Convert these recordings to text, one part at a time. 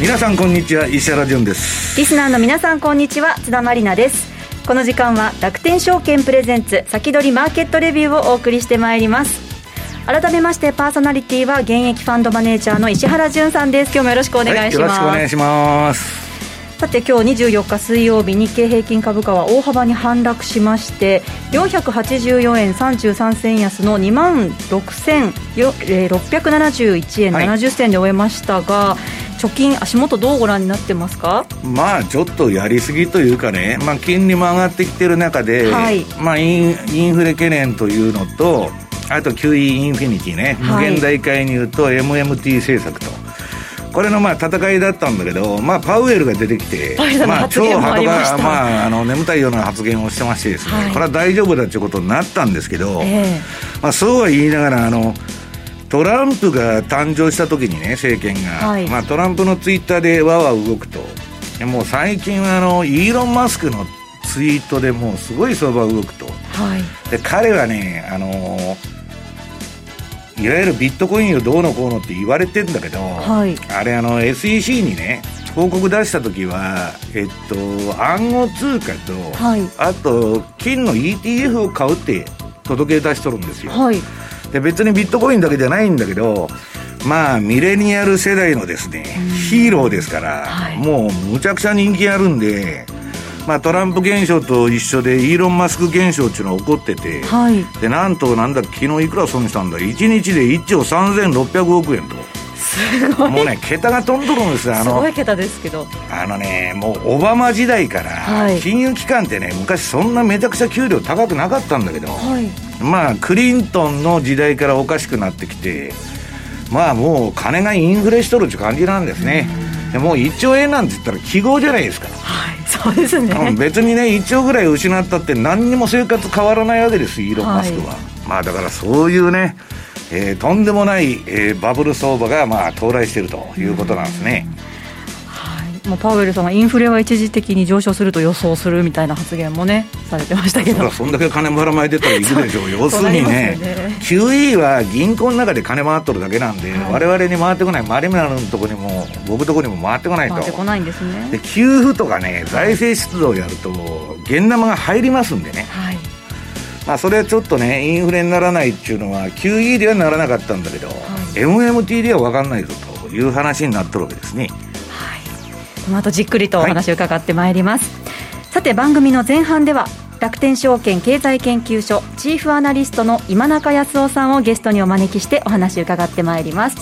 皆さんこんにちは石原潤です。リスナーの皆さんこんにちは津田まりなです。この時間は楽天証券プレゼンツ先取りマーケットレビューをお送りしてまいります。改めましてパーソナリティは現役ファンドマネージャーの石原潤さんです。今日もよろしくお願いします、はい、よろしくお願いします。さて今日24日水曜日日経平均株価は大幅に反落しまして484円33銭安の2万6671円70銭で終えましたが、はい、貯金足元どうご覧になってますか？まあちょっとやりすぎというかね、まあ、金利も上がってきてる中で、はい、まあ、インインフレ懸念というのとあと QE インフィニティね、無限大会に言うと MMT 政策と。これのまあ戦いだったんだけど、まあ、パウエルが出てきて、まあ、超ハトが、まあ、あの眠たいような発言をしてましてですね、はい、これは大丈夫だということになったんですけど、えー、まあ、そうは言いながらあのトランプが誕生した時にね政権が、はい、まあ、トランプのツイッターでわわ動くと。もう最近はあのイーロン・マスクのツイートでもうすごい相場動くと、はい、で彼はねあのーいわゆるビットコインをどうのこうのって言われてんだけど、はい、あれあの SEC にね広告出した時は、えっと、暗号通貨と、はい、あと金の ETF を買うって届け出しとるんですよ、はい、で別にビットコインだけじゃないんだけどまあミレニアル世代のですね、ヒーローですから、もうむちゃくちゃ人気あるんでまあ、トランプ現象と一緒でイーロン・マスク現象っていうのが起こってて、はい、でなんとなんだ昨日いくら損したんだ？1日で1兆3600億円と。すごい。もうね桁が飛んどるんですよあの。すごい桁ですけど。あのねもうオバマ時代から、金融機関ってね昔そんなめちゃくちゃ給料高くなかったんだけど、はい、まあクリントンの時代からおかしくなってきてまあもう金がインフレしとるって感じなんですね、でもう1兆円なんて言ったら記号じゃないですか。はいそうですね、別にね1兆ぐらい失ったって何にも生活変わらないわけですイーロン・マスクは、はい、まあだからそういうね、えー、とんでもない、えー、バブル相場がまあ到来しているということなんですね、うんもうパウエルさんはインフレは一時的に上昇すると予想するみたいな発言もねされてましたけど。そんだけ金ばらまいてたらいくでしょう。要するにねね QE は銀行の中で金回っとるだけなんで、はい、我々に回ってこない。マリメラのとこにも僕のとこにも回ってこないと。回ってこないんですね。で給付とかね財政出動をやると現玉が入りますんでね、はいまあ、それはちょっとねインフレにならないっていうのは QE ではならなかったんだけど、はい、MMT では分かんないぞという話になってるわけですね。この後じっくりとお話を伺ってまいります、はい、さて番組の前半では楽天証券経済研究所チーフアナリストの今中康夫さんをゲストにお招きしてお話を伺ってまいります。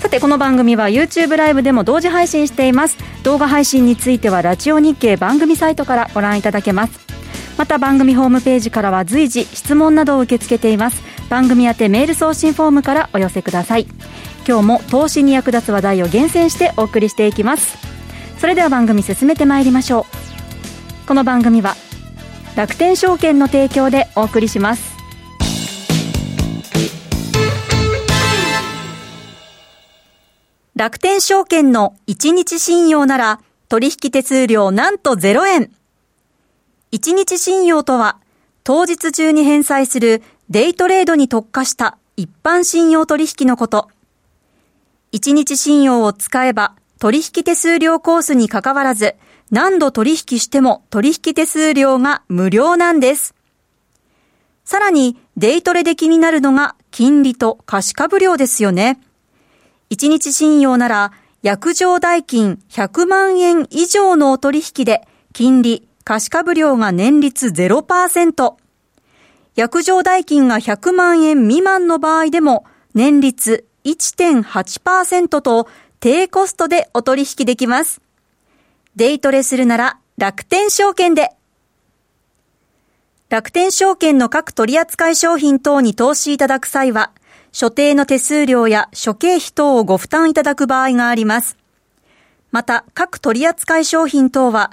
さてこの番組は YouTube ライブでも同時配信しています。動画配信についてはラジオ日経番組サイトからご覧いただけますまた番組ホームページからは随時質問などを受け付けています。番組宛てメール送信フォームからお寄せください。今日も投資に役立つ話題を厳選してお送りしていきます。それでは番組進めてまいりましょう。この番組は楽天証券の提供でお送りします。楽天証券の1日信用なら取引手数料なんと0円。1日信用とは当日中に返済するデイトレードに特化した一般信用取引のこと。1日信用を使えば取引手数料コースに関わらず、何度取引しても取引手数料が無料なんです。さらに、デイトレで気になるのが金利と貸株料ですよね。1日信用なら、約定代金100万円以上のお取引で、金利、貸株料が年率0%。約定代金が100万円未満の場合でも、年率1.8%と低コストでお取引できます。デイトレするなら楽天証券で。楽天証券の各取扱商品等に投資いただく際は、所定の手数料や諸経費等をご負担いただく場合があります。また、各取扱商品等は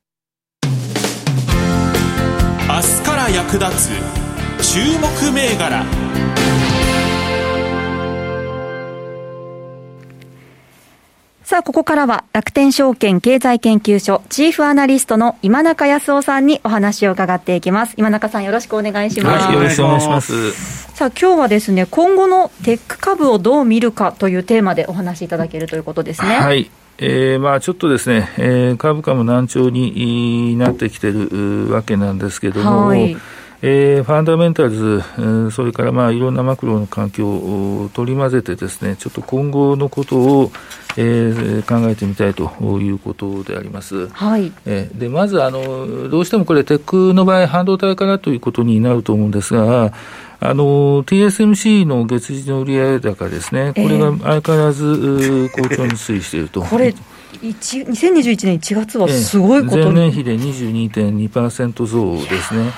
役立つ注目銘柄。さあ、ここからは楽天証券経済研究所チーフアナリストの今中康夫さんにお話を伺っていきます。今中さんよろしくお願いします。はい、よろしくお願いします。さあ、今日はですね、今後のテック株をどう見るかというテーマでお話しいただけるということですね。はい。えー、まあちょっとですね、えー、株価も難聴になってきてるわけなんですけども、はい。えー、ファンダメンタルズ、それからまあいろんなマクロの環境を取り混ぜてですね、ちょっと今後のことを、えー、考えてみたいということであります。はい。えー、で、まず、あの、どうしてもこれ、テックの場合、半導体からということになると思うんですが、あの、TSMC の月次の売上高ですね、これが相変わらず好調に推移していると。これ2021年1月はすごいこと、前年比で22.2%増ですね。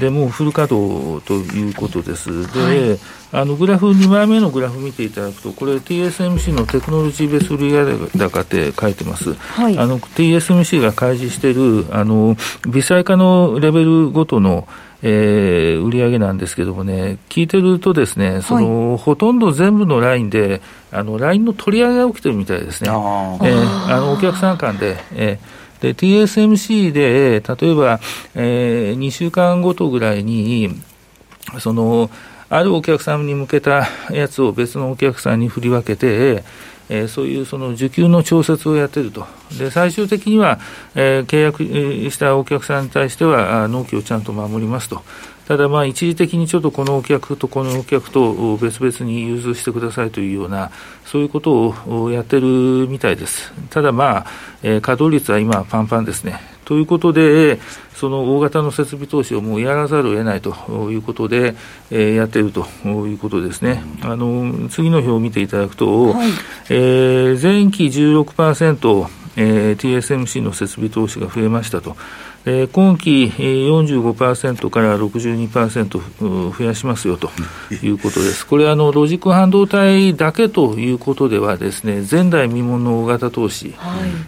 でもうフル稼働ということです。で、はい、あのグラフ、2枚目のグラフ見ていただくと、これ、TSMC のテクノロジーベース売上高って書いてます。はい、あの TSMC が開示している、あの微細化のレベルごとのえー、売上なんですけどもね、聞いてるとですね、その、はい、ほとんど全部のラインで、あの、ラインの取り上げが起きてるみたいですね。あ,、えー、あの、お客さん間で、えーで、TSMC で、例えば、えー、2週間ごとぐらいに、その、あるお客さんに向けたやつを別のお客さんに振り分けて、えー、そういうその需給の調節をやっていると、で最終的には、えー、契約したお客さんに対しては、納期をちゃんと守りますと、ただ、まあ、一時的にちょっとこのお客とこのお客と別々に融通してくださいというような、そういうことをやってるみたいです。ただ、まあ、えー、稼働率は今、パンパンですね。ということで、その大型の設備投資をもうやらざるを得ないということで、えー、やっているということですね。あの次の表を見ていただくと、はい、えー、前期16%、えー、TSMC の設備投資が増えましたと。えー、今期45%から62%増やしますよということです。これあの、ロジック半導体だけということではですね、前代未聞の大型投資、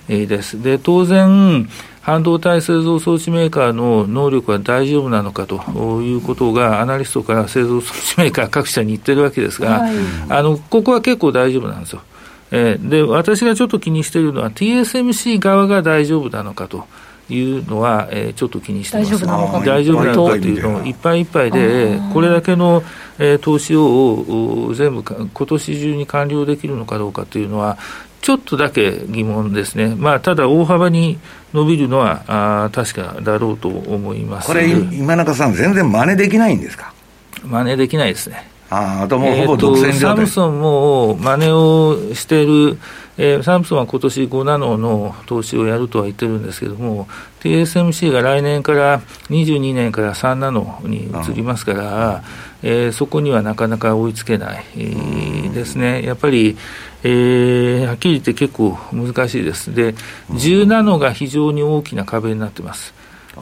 です。で、当然、半導体製造装置メーカーの能力は大丈夫なのかということが、アナリストから製造装置メーカー各社に言ってるわけですが、はい、あのここは結構大丈夫なんですよ。えー、で私がちょっと気にしているのは、TSMC 側が大丈夫なのかと。いうのは、えー、ちょっと気にしてます。大丈夫なのか大丈夫なのかというのをいっぱいいっぱいで、これだけの、えー、投資を全部今年中に完了できるのかどうかというのは、ちょっとだけ疑問ですね。まあ、ただ大幅に伸びるのはあ確かだろうと思います。これ、今中さん、全然真似できないんですか？真似できないですね。ああともうほぼ独占サムソンも真似をしている、えー、サムソンは今年5ナノの投資をやるとは言ってるんですけども、TSMC が来年から22年から3ナノに移りますから、えー、そこにはなかなか追いつけない、えー、ですね。やっぱり、えー、はっきり言って結構難しいです。で、10ナノが非常に大きな壁になってます。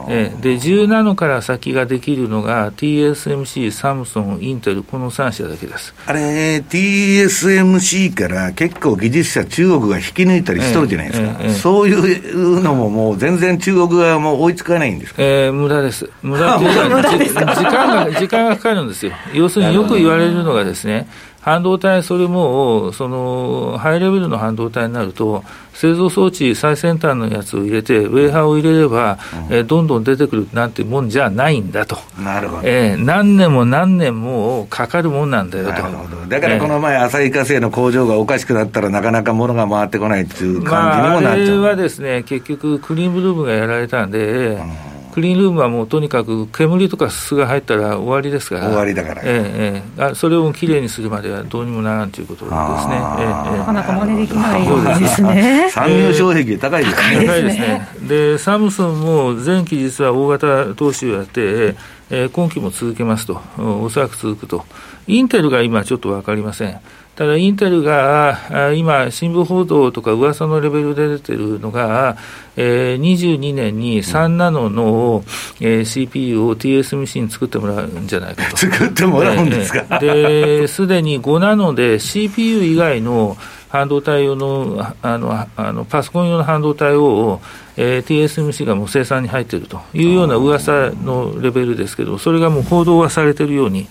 えで10ナノから先ができるのが TSMC、サムソン、インテル、この3社だけです。あれ、TSMC から結構技術者、中国が引き抜いたりしとるじゃないですか、えええ、そういうのももう全然中国がもう追いつかないんですか、えー、無駄です、無駄 時間が、時間がかかるんですよ、要するによく言われるのがですね、半導体、それもそのハイレベルの半導体になると、製造装置、最先端のやつを入れて、ウェーハーを入れれば、うん、えー、どんどん出てくるなんてもんじゃないんだと、なるほど。えー、何年も何年もかかるもんなんだよと。なるほど。だからこの前、旭化成の工場がおかしくなったら、なかなか物が回ってこないっていう感じにもなっちゃう、まあ、あれはですね、結局、クリームルームがやられたんで、うんクリーンルームはもうとにかく煙とかすが入ったら終わりですから、終わりだから、ええあそれをきれいにするまではどうにもならんということですね、ええなかなか真似できないですね。産業障壁高いですね。高いですね。で、サムスンも前期実は大型投資をやって、えー、今期も続けますと、おそらく続くと。インテルが今ちょっと分かりません。ただ、インテルが今、新聞報道とか噂のレベルで出てるのが、えー、22年に3ナノの、えー、CPU を TSMC に作ってもらうんじゃないかと。作ってもらうんですか？で、すでに5ナノで CPU 以外の半導体用のあのあのパソコン用の半導体を、えー、TSMC がもう生産に入っているというような噂のレベルですけど、それがもう報道はされているように。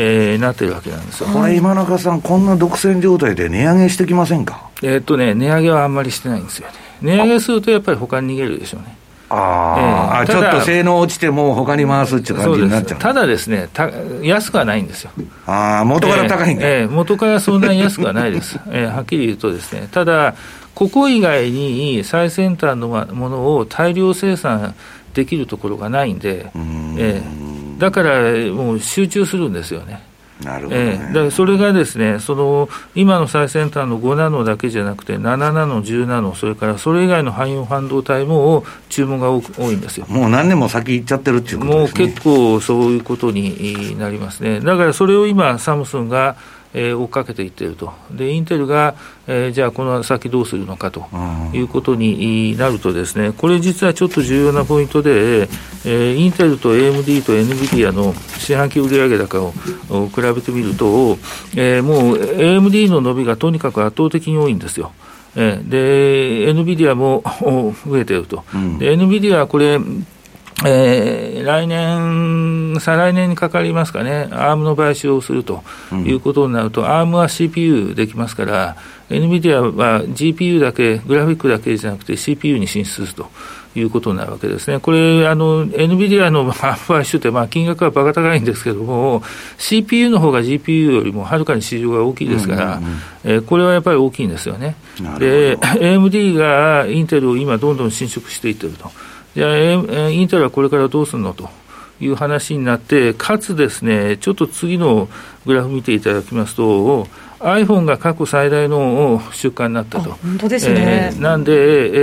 えー、なってるわけなんですよ。これ、今中さん、こんな独占状態で値上げしてきませんか？えー、っとね、値上げはあんまりしてないんですよね。値上げするとやっぱり他に逃げるでしょうね。あ、えー、ちょっと性能落ちても、他に回すっていう感じになっちゃうただですねた、安くはないんですよ。あ元から高いんだ、えー、えー、元からそんなに安くはないです、えー、はっきり言うとですね、ただ、ここ以外に最先端のものを大量生産できるところがないんで、ん。えー、だからもう集中するんですよね。なるほど、ね、えー、それがですねその今の最先端の5ナノだけじゃなくて7ナノ、10ナノそれからそれ以外の汎用半導体も注文が多いんですよ。もう何年も先行っちゃってるっていうことですね。もう結構そういうことになりますね。だからそれを今サムスンがえー、追っかけていっていると、でインテルが、えー、じゃあ、この先どうするのかということになると、ですねこれ実はちょっと重要なポイントで、えー、インテルと AMD と NVIDIA の四半期売上高を比べてみると、えー、もう AMD の伸びがとにかく圧倒的に多いんですよ。えー、で、NVIDIA も増えていると。うん、で、NVIDIA はこれ、えー、来年、再来年にかかりますかね、アームの買収をするということになると、うん、アームは CPU できますから、NVIDIA は GPU だけ、グラフィックだけじゃなくて CPU に進出するということになるわけですね。これ、あの、NVIDIA の 買収って、まあ、金額はばか高いんですけれども、CPU の方が GPU よりもはるかに市場が大きいですから、えー、これはやっぱり大きいんですよね。で、AMD がインテルを今どんどん侵食していってると。じゃあ、インテルはこれからどうするのという話になって、かつですね、ちょっと次のグラフ見ていただきますと、iPhone が過去最大の出荷になったと。本当ですね。えー、なんで、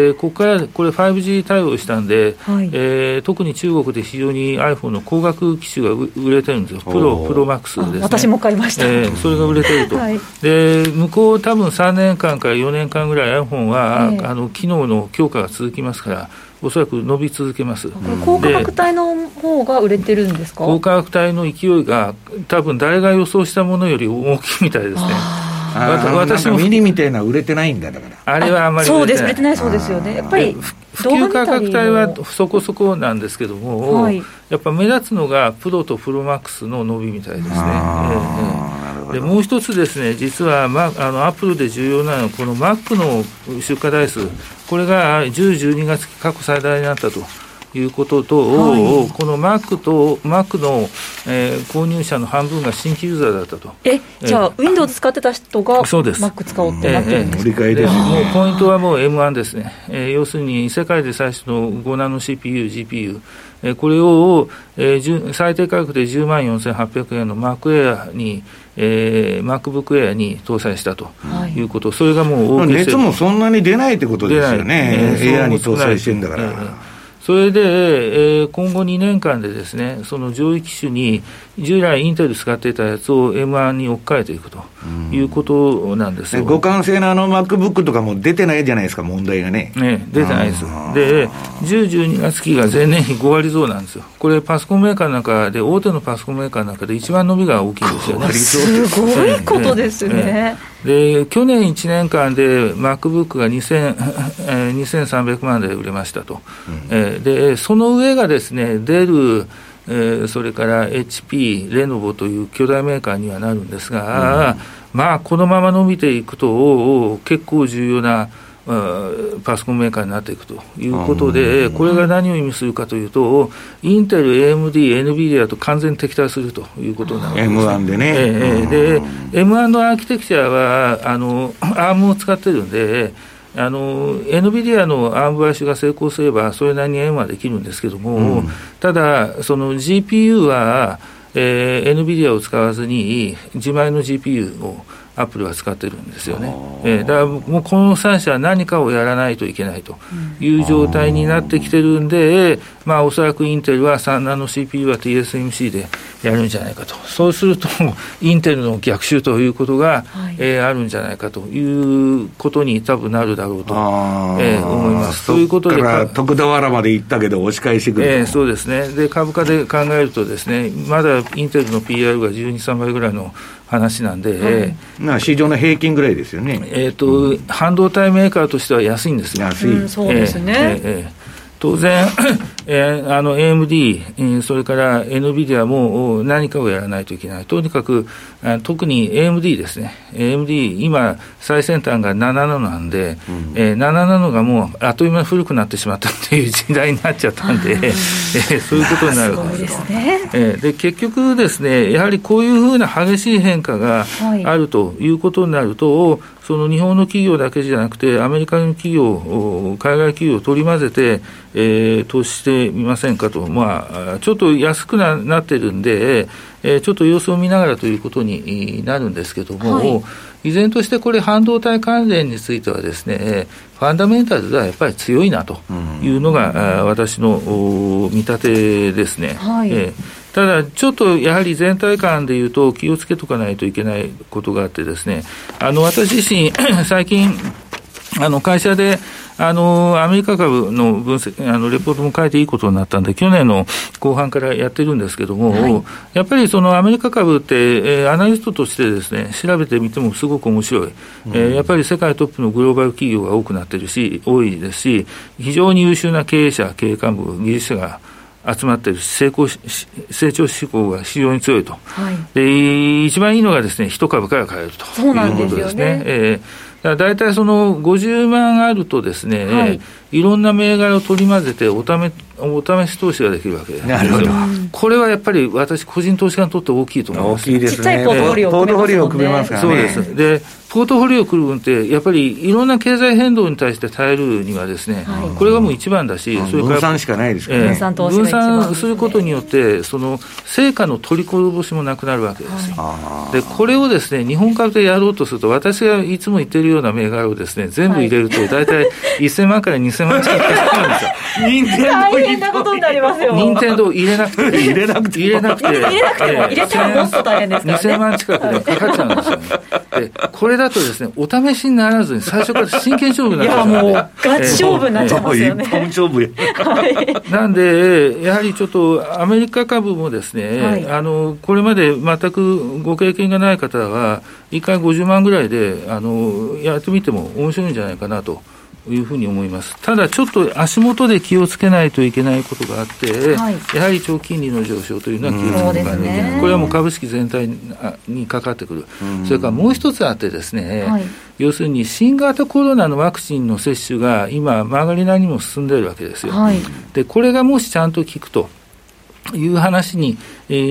えー、ここからこれ 5G 対応したんで、はい、えー、特に中国で非常に iPhone の高額機種が売れてるんですよ。プロ、プロマックスですね。私も買いました。えー、それが売れてると。はい、で、向こう多分3年間から4年間ぐらい iPhone は、えー、あの、機能の強化が続きますから、おそらく伸び続けます。高価格帯の方が売れてるんですか？高価格帯の勢いが、多分誰が予想したものより大きいみたいですね。私もミニみたいな売れてないんだだから。あれはあまりそうです売れてないそうですよね。やっぱり普及価格帯はそこそこなんですけども、はい、やっぱ目立つのがプロとプロマックスの伸びみたいですね。でもう一つですね、実は、ま、あのアップルで重要なのは、この Mac の出荷台数、これが10、12月期過去最大になったと。いうことと、はい、この Mac と Mac の、えー、購入者の半分が新規ユーザーだったと。え、じゃあ、えー、Windows 使ってた人がそうです。Mac 使おうってなってるんですか、えー、えー、もうポイントはもう M1 ですね、えー、要するに世界で最初の5ナノ CPU、GPU、えー、これを、えー、最低価格で10万4800円の Mac Air に、えー、MacBook Air に搭載したとい。うこと、はい、それがもう熱もそんなに出ないってことですよね、エアに搭載してるんだから。えーそれで、えー、今後2年間でですね、その上位機種に、従来インテル使っていたやつを M1 に置き換えていくということなんですよ。互換性のあの MacBook とかも出てないじゃないですか、問題がね。ね、出てないです。で、10、12月期が前年比5割増なんですよ。これ、パソコンメーカーの中で、大手のパソコンメーカーの中で一番伸びが大きいですよね。すごいことですね。で去年1年間で MacBook が2000、えー、2300万で売れましたと、うん、えー、でその上がですね、デル、えー、それから HP、レノボという巨大メーカーにはなるんですが、うん、まあ、このまま伸びていくと、結構重要なパソコンメーカーになっていくということで、これが何を意味するかというと、インテル、AMD、NVIDIA と完全に敵対するということになるんです、M1 でね。えー、で、M1 のアーキテクチャは、あの、アームを使ってるんで、あの、NVIDIA のアーム買収が成功すれば、それなりに M はできるんですけども、うん、ただ、その GPU は、えー、NVIDIA を使わずに自前の GPU をアップルは使ってるんですよね。えー、だからもうこの3社は何かをやらないといけないという状態になってきてるんで、まあ、おそらくインテルは3ナノ CPU は TSMC でやるんじゃないかと。そうすると、インテルの逆襲ということが、はい、えー、あるんじゃないかということに多分なるだろうと、えー、思います。ということで。徳田原まで行ったけど押し返してくる。えー、そうですね。で、株価で考えるとですね、まだインテルの PR が12、3倍ぐらいの話なんで、な市場の平均ぐらいですよね。えっ、と、うん、半導体メーカーとしては安いんですよ。安い。うん、そうですね。えーえー当然、えー、あの AMD、それから NVIDIA も何かをやらないといけない。とにかく、特に AMD ですね。AMD、今、最先端が7ナノなんで、うん、えー、7ナノがもうあっという間に古くなってしまったっていう時代になっちゃったんで、えー、そういうことになるんですね。えー、で、結局ですね、やはりこういうふうな激しい変化があるということになると、はいその日本の企業だけじゃなくて、アメリカの企業、海外企業を取り混ぜて、えー、投資してみませんかと、まあ、ちょっと安くななってるんで、えー、ちょっと様子を見ながらということになるんですけども、はい、依然としてこれ、半導体関連についてはですね、ファンダメンタルではやっぱり強いなというのが、うん、私の見立てですね。はい、えーただ、ちょっとやはり全体感でいうと、気をつけとかないといけないことがあってですね、あの私自身、最近、あの会社で、あの、アメリカ株の分析、あの、レポートも書いていいことになったんで、去年の後半からやってるんですけども、はい、やっぱりそのアメリカ株って、えー、アナリストとしてですね、調べてみてもすごく面白い。うん、えー、やっぱり世界トップのグローバル企業が多くなってるし、多いですし、非常に優秀な経営者、経営幹部、技術者が集まっている成功成長志向が非常に強いと、はい、で一番いいのがですね一株から買えると。いうことですね。すねえー、大体その50万あるとですね、はい、いろんな銘柄を取り混ぜておためお試し投資ができるわけですなるほど。これはやっぱり私個人投資家にとって大きいと思います大きいですね。ちっちゃいポートフォリオを組めますからね。そうです。でポートフォリオ組むって、やっぱりいろんな経済変動に対して耐えるにはですね、はい、これがもう一番だし、それから分散しかないですからね、分散分散することによって、その成果の取りこぼしもなくなるわけですよ。はい、で、これをですね、日本株でやろうとすると、私がいつも言ってるような銘柄をですね、全部入れると、大体1000万から2000万近くかかるんですよ。大変なことになりますよ。任天堂入れなくて、入れなくて、入れなくて、入れなくても、入れたらもっと大変ですからね。2000万近くでかかっちゃうんですよね。で、これだとですね、お試しにならずに、最初から真剣勝負になっちゃう、いや、もう、ガチ勝負になっちゃいますよね。一本勝負や。なんで、やはりちょっと、アメリカ株もですね、はい、あの、これまで全くご経験がない方は、1回50万ぐらいで、あの、やってみても面白いんじゃないかなと。いうふうに思います。ただ、ちょっと足元で気をつけないといけないことがあって、はい、やはり長期金利の上昇というのは気をつけないといけない。これはもう株式全体にかかってくる。それからもう一つあってですね、はい、要するに新型コロナのワクチンの接種が今、曲がりなりにも進んでいるわけですよ。はい、で、これがもしちゃんと効くと。いう話に、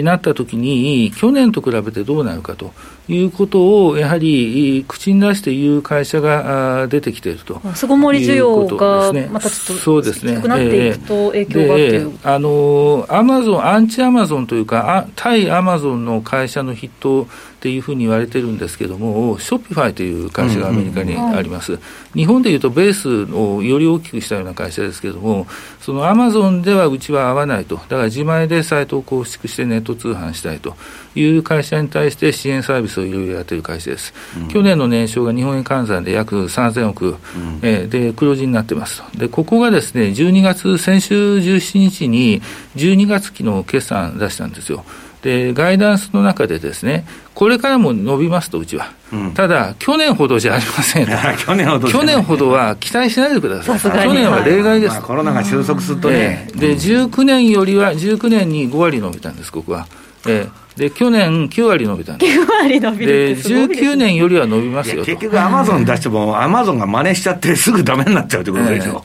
なったときに、去年と比べてどうなるかということを、やはり口に出して言う会社が出てきていると。巣ごもり需要がまたちょっとそうですね、くなっていくと影響がって。いう、あのアマゾン、アンチアマゾンというか、対アマゾンの会社の筆頭っていうふうに言われてるんですけども、ショッピファイという会社がアメリカにあります。日本でいうとベースをより大きくしたような会社ですけれども、そのアマゾンではうちは合わないと、だから自前でサイトを構築してネット通販したいという会社に対して支援サービスをいろいろやっている会社です。うん、去年の年商が日本円換算で約3000億、うん、えー、で黒字になってますと。で、ここがですね、12月、先週17日に12月期の決算出したんですよ。で、ガイダンスの中でですね、これからも伸びますと、うちは。うん、ただ、去年ほどじゃありません 去年ほど去年ほどは期待しないでください。去年は例外です。まあ、コロナが収束するとね。えー、で、19年よりは、19年に5割伸びたんです、ここは。えー、で去年9割伸びたんです。9割伸びるで19年よりは伸びますよ結局、アマゾン 出しても、アマゾンが真似しちゃって、すぐダメになっちゃうってことでしょ。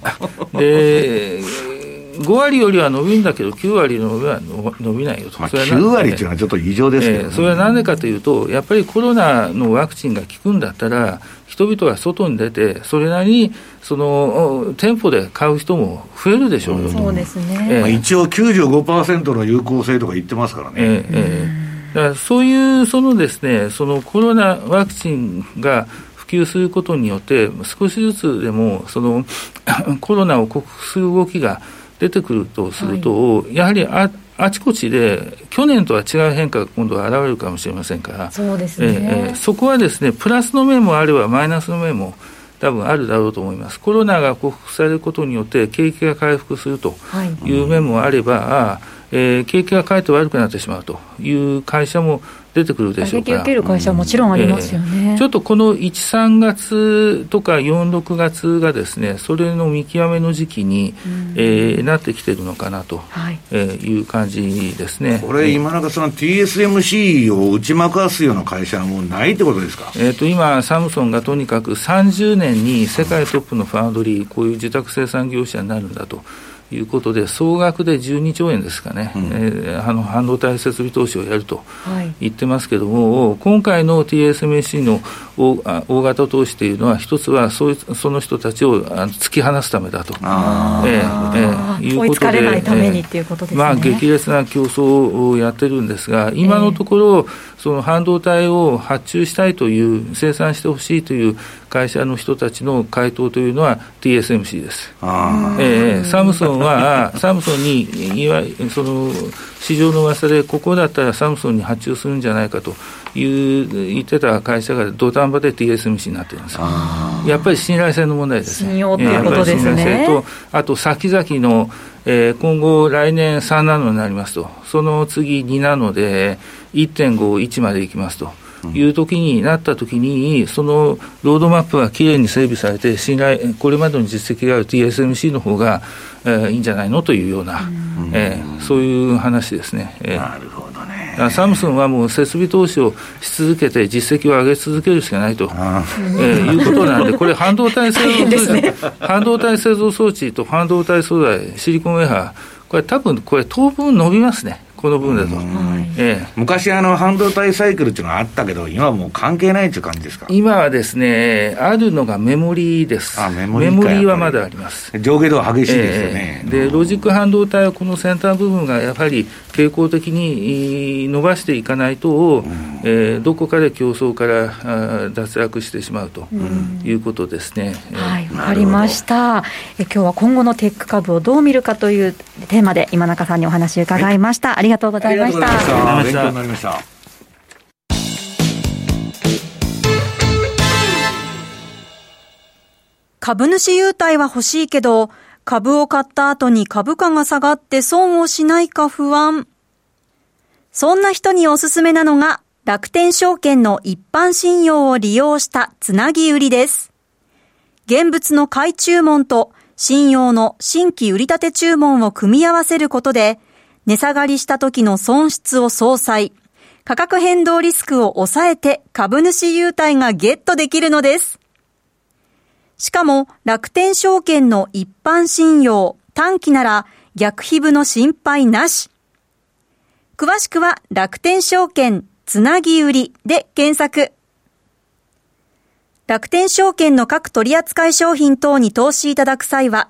えーで5割よりは伸びんだけど、9割の伸びは伸びないよと、まあ、9割っていうのはちょっと異常ですけど、ね。えー、それはなんでかというと、やっぱりコロナのワクチンが効くんだったら、人々は外に出て、それなりにその店舗で買う人も増えるでしょうよ、そうですね、えー、まあ、一応95%の有効性とか言ってますからね。えーえーだからそういうそのですね、そのコロナワクチンが普及することによって、少しずつでもそのコロナを克服する動きが出てくるとすると、はい、やはりああちこちで去年とは違う変化が今度は現れるかもしれませんから、そうですね、えー、そこはですね、プラスの面もあればマイナスの面も多分あるだろうと思います。コロナが克服されることによって景気が回復するという面もあれば、はいえー、景気がかえって悪くなってしまうという会社も出てくるでしょうから。受ける会社はもちろんありますよね、えー、ちょっとこの1、3月とか4、6月がですね、それの見極めの時期に、うん、えー、なってきてるのかなと、はいえー、いう感じですね。これ、今なんかその TSMC を打ち負かすような会社はもうないってことですか、えーと、今、サムソンがとにかく30年に世界トップのファウンドリー、こういう自宅生産業者になるんだと。いうことで、総額で12兆円ですかね、うん、えー、あの半導体設備投資をやると言ってますけども、はい、今回の TSMC の大大型投資というのは、一つはそうその人たちを突き放すためだと、えーえー、いうことで、ね、まあ、激烈な競争をやってるんですが、今のところ、その半導体を発注したいという、生産してほしいという会社の人たちの回答というのは TSMC です。えー、サムソンは、サムソンに、いわその市場の噂で、ここだったらサムソンに発注するんじゃないかという言ってた会社が土壇場で TSMC になってるんですやっぱり信頼性の問題ですね。信用ということですね。と、あと先々の、えー、今後、来年3ナノになりますと、その次2ナノで1.5、1までいきますと。いう時になった時に、そのロードマップがきれいに整備されて、信頼、これまでの実績がある TSMC の方が、えー、いいんじゃないの？というような、えー、そういう話ですね。えー、なるほどね。サムスンはもう設備投資をし続けて、実績を上げ続けるしかないと、えー、いうことなんで、これ、半導体製造装置、ね、半導体製造装置と半導体素材、シリコンウェハー、これ、多分これ、当分伸びますね。この分だと、ええ、昔あの、半導体サイクルっていうのがあったけど、今はもう関係ないっていう感じですか？今はですね、あるのがメモリーです、あメモリーメモリーはまだあります。上下動激しいですよね、えー、でロジック半導体はこの先端部分がやはり傾向的に伸ばしていかないと、うん、えー、どこかで競争から脱落してしまうということですね。うん、はい、わかりました。え今日は今後のテック株をどう見るかというテーマで今中さんにお話伺いました。はいりがとうございました。ありがとうございました。株主優待は欲しいけど、株を買った後に株価が下がって損をしないか不安。そんな人におすすめなのが、楽天証券の一般信用を利用したつなぎ売りです。現物の買い注文と信用の新規売立注文を組み合わせることで、値下がりした時の損失を相殺、価格変動リスクを抑えて株主優待がゲットできるのです。しかも楽天証券の一般信用、短期なら逆皮膚の心配なし。詳しくは楽天証券つなぎ売りで検索。楽天証券の各取扱商品等に投資いただく際は、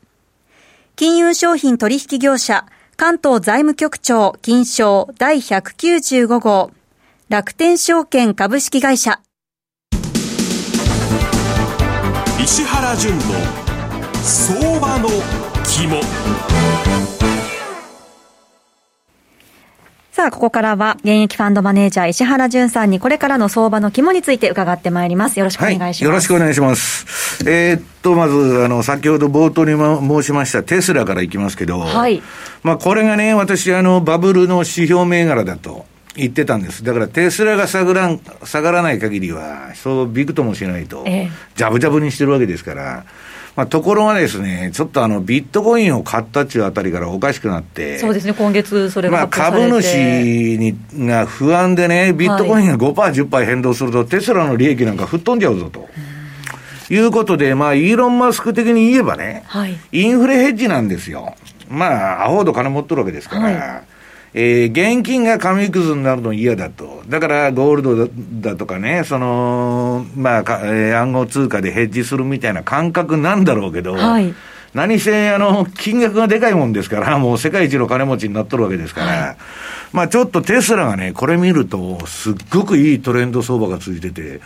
金融商品取引業者、関東財務局長金賞第195号、楽天証券株式会社。石原淳の相場の肝。さあ、ここからは、現役ファンドマネージャー、石原淳さんに、これからの相場の肝について伺ってまいります。よろしくお願いします。はい、よろしくお願いします。えー、っと、まず、あの、先ほど冒頭に申しましたテスラからいきますけど、はい。まあ、これがね、私、あの、バブルの指標銘柄だと。言ってたんです。だからテスラが下がらん下がらない限りは、そうビクともしないと、ええ、ジャブジャブにしてるわけですから、まあ、ところがですね、ちょっとあのビットコインを買ったっていうあたりからおかしくなって、そうですね、今月、それがまあ、株主にが不安でね、ビットコインが5%、はい、10%変動すると、テスラの利益なんか吹っ飛んじゃうぞと。いうことで、まあ、イーロン・マスク的に言えばね、はい、インフレヘッジなんですよ。まあ、アホほど金持っとるわけですから。はいえー、現金が紙くずになるの嫌だと。だから、ゴールドだとかね、その、まあ、えー、暗号通貨でヘッジするみたいな感覚なんだろうけど、はい、何せ、あの、金額がでかいもんですから、もう世界一の金持ちになっとるわけですから、はい、まあ、ちょっとテスラがね、これ見ると、すっごくいいトレンド相場が続いてて、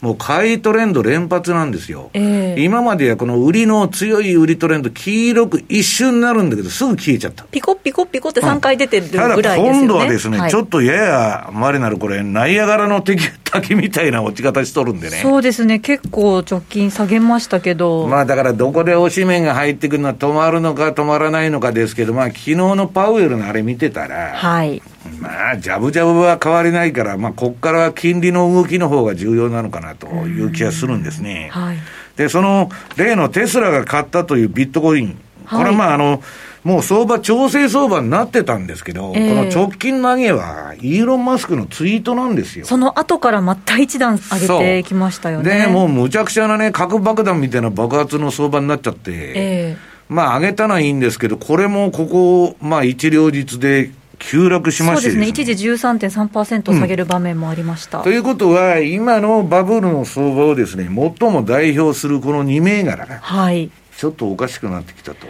もう買いトレンド連発なんですよ。えー、今まではこの売りの強い売りトレンド、黄色く一瞬になるんだけど、すぐ消えちゃった。ピコピコピコって3回出てるぐらいですよね。ただ今度はですね、はい、ちょっとやや、まれなるこれ、ナイアガラの敵滝みたいな落ち方しとるんでね。そうですね、結構直近下げましたけど。まあだからどこで押し面が入ってくるのは止まるのか止まらないのかですけど、まあ昨日のパウエルのあれ見てたら、はい。まあ、ジャブジャブは変わりないから、まあ、ここからは金利の動きの方が重要なのかなという気がするんですね。はい、で、その例のテスラが買ったというビットコイン、これはまあ、あの、もう相場、調整相場になってたんですけど、えー、この直近の上げは、イーロン・マスクのツイートなんですよ。その後からまた一段上げてきましたよね。で、もうむちゃくちゃなね、核爆弾みたいな爆発の相場になっちゃって、えー、まあ上げたのはいいんですけど、これもここ、まあ一両日で急落しまして、ね、そうですね、一時13.3%下げる場面もありました、うん、ということは、今のバブルの相場をですね、最も代表するこの2銘柄が、はい、ちょっとおかしくなってきたと。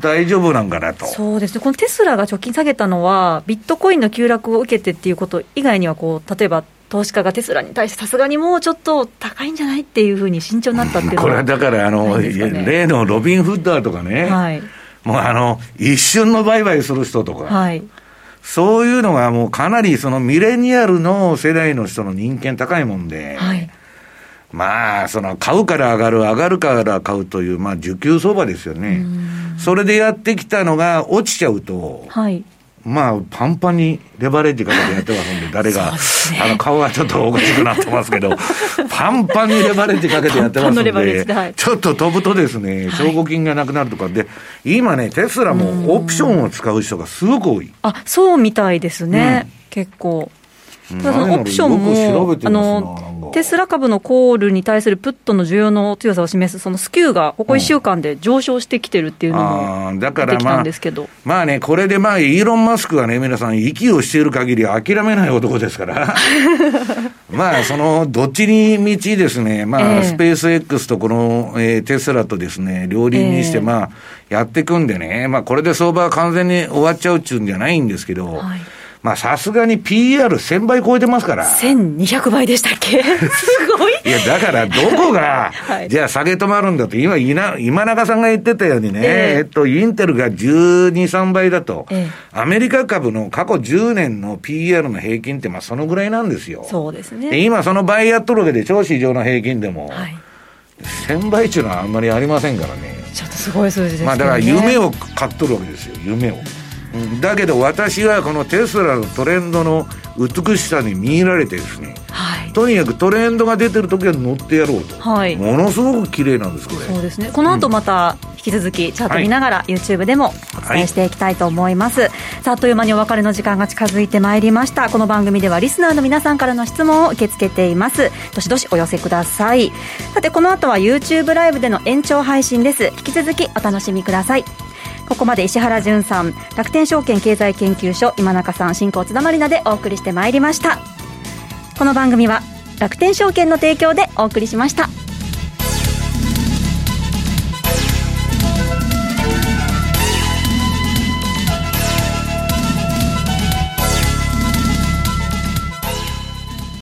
大丈夫なんかなと。そうですね、このテスラが貯金下げたのは、ビットコインの急落を受けてっていうこと以外にはこう、例えば投資家がテスラに対して、さすがにもうちょっと高いんじゃないっていうふうに慎重になったっていうこれはだからあの、ね、例のロビン・フッダーとかね、はい、もうあの、一瞬の売買する人とか、はい、そういうのがもうかなりそのミレニアルの世代の人の人間高いもんで、はい、まあ、その買うから上がる、上がるから買うという、まあ、需給相場ですよね。それでやってきたのが落ちちゃうと、はい、まあ、パンパンにレバレッジかけてやってますんで、誰が、ね、あの、顔はちょっとおかしくなってますけど、パンパンにレバレッジかけてやってますんで、はい、ちょっと飛ぶとですね、証拠金がなくなるとか。で、今ね、テスラもオプションを使う人がすごく多い。あ、そうみたいですね、うん、結構。ただそのオプションも、あの、テスラ株のコールに対するプットの需要の強さを示す、そのスキューがここ1週間で上昇してきてるっていうのも出てきたんですけど。まあ、まあね、これでまあ、イーロン・マスクはね、皆さん、息をしている限り諦めない男ですから、まあ、その、どっちに道ですね、まあ、えー、スペース X とこの、えー、テスラとですね、両輪にして、まあ、やっていくんでね、まあ、これで相場は完全に終わっちゃうっちゅうんじゃないんですけど、はいまあさすがに PR1000 倍超えてますから。1200倍でしたっけ？すごい。いや、だからどこが、はい、じゃあ下げ止まるんだと、今、今中さんが言ってたようにね、えー、えっと、インテルが12、3倍だと、えー、アメリカ株の過去10年の PR の平均って、まあそのぐらいなんですよ。そうですね。で今その倍やっとるわけで、超市場の平均でも、はい、1000倍っていうのはあんまりありませんからね。ちょっとすごい数字ですね。まあだから夢を買っとるわけですよ、夢を。だけど私はこのテスラのトレンドの美しさに見入られてですね、はい、とにかくトレンドが出てる時は乗ってやろうと、はい、ものすごく綺麗なんですこれ。そうですね。この後また引き続きチャート見ながら、はい、YouTube でもお伝えしていきたいと思います、はい、さああっという間にお別れの時間が近づいてまいりました。この番組ではリスナーの皆さんからの質問を受け付けています。どしどしお寄せください。さてこの後は YouTube ライブでの延長配信です。引き続きお楽しみくださいここまで石原潤さん楽天証券経済研究所今中さん進行津田まりなでお送りしてまいりました。この番組は楽天証券の提供でお送りしました。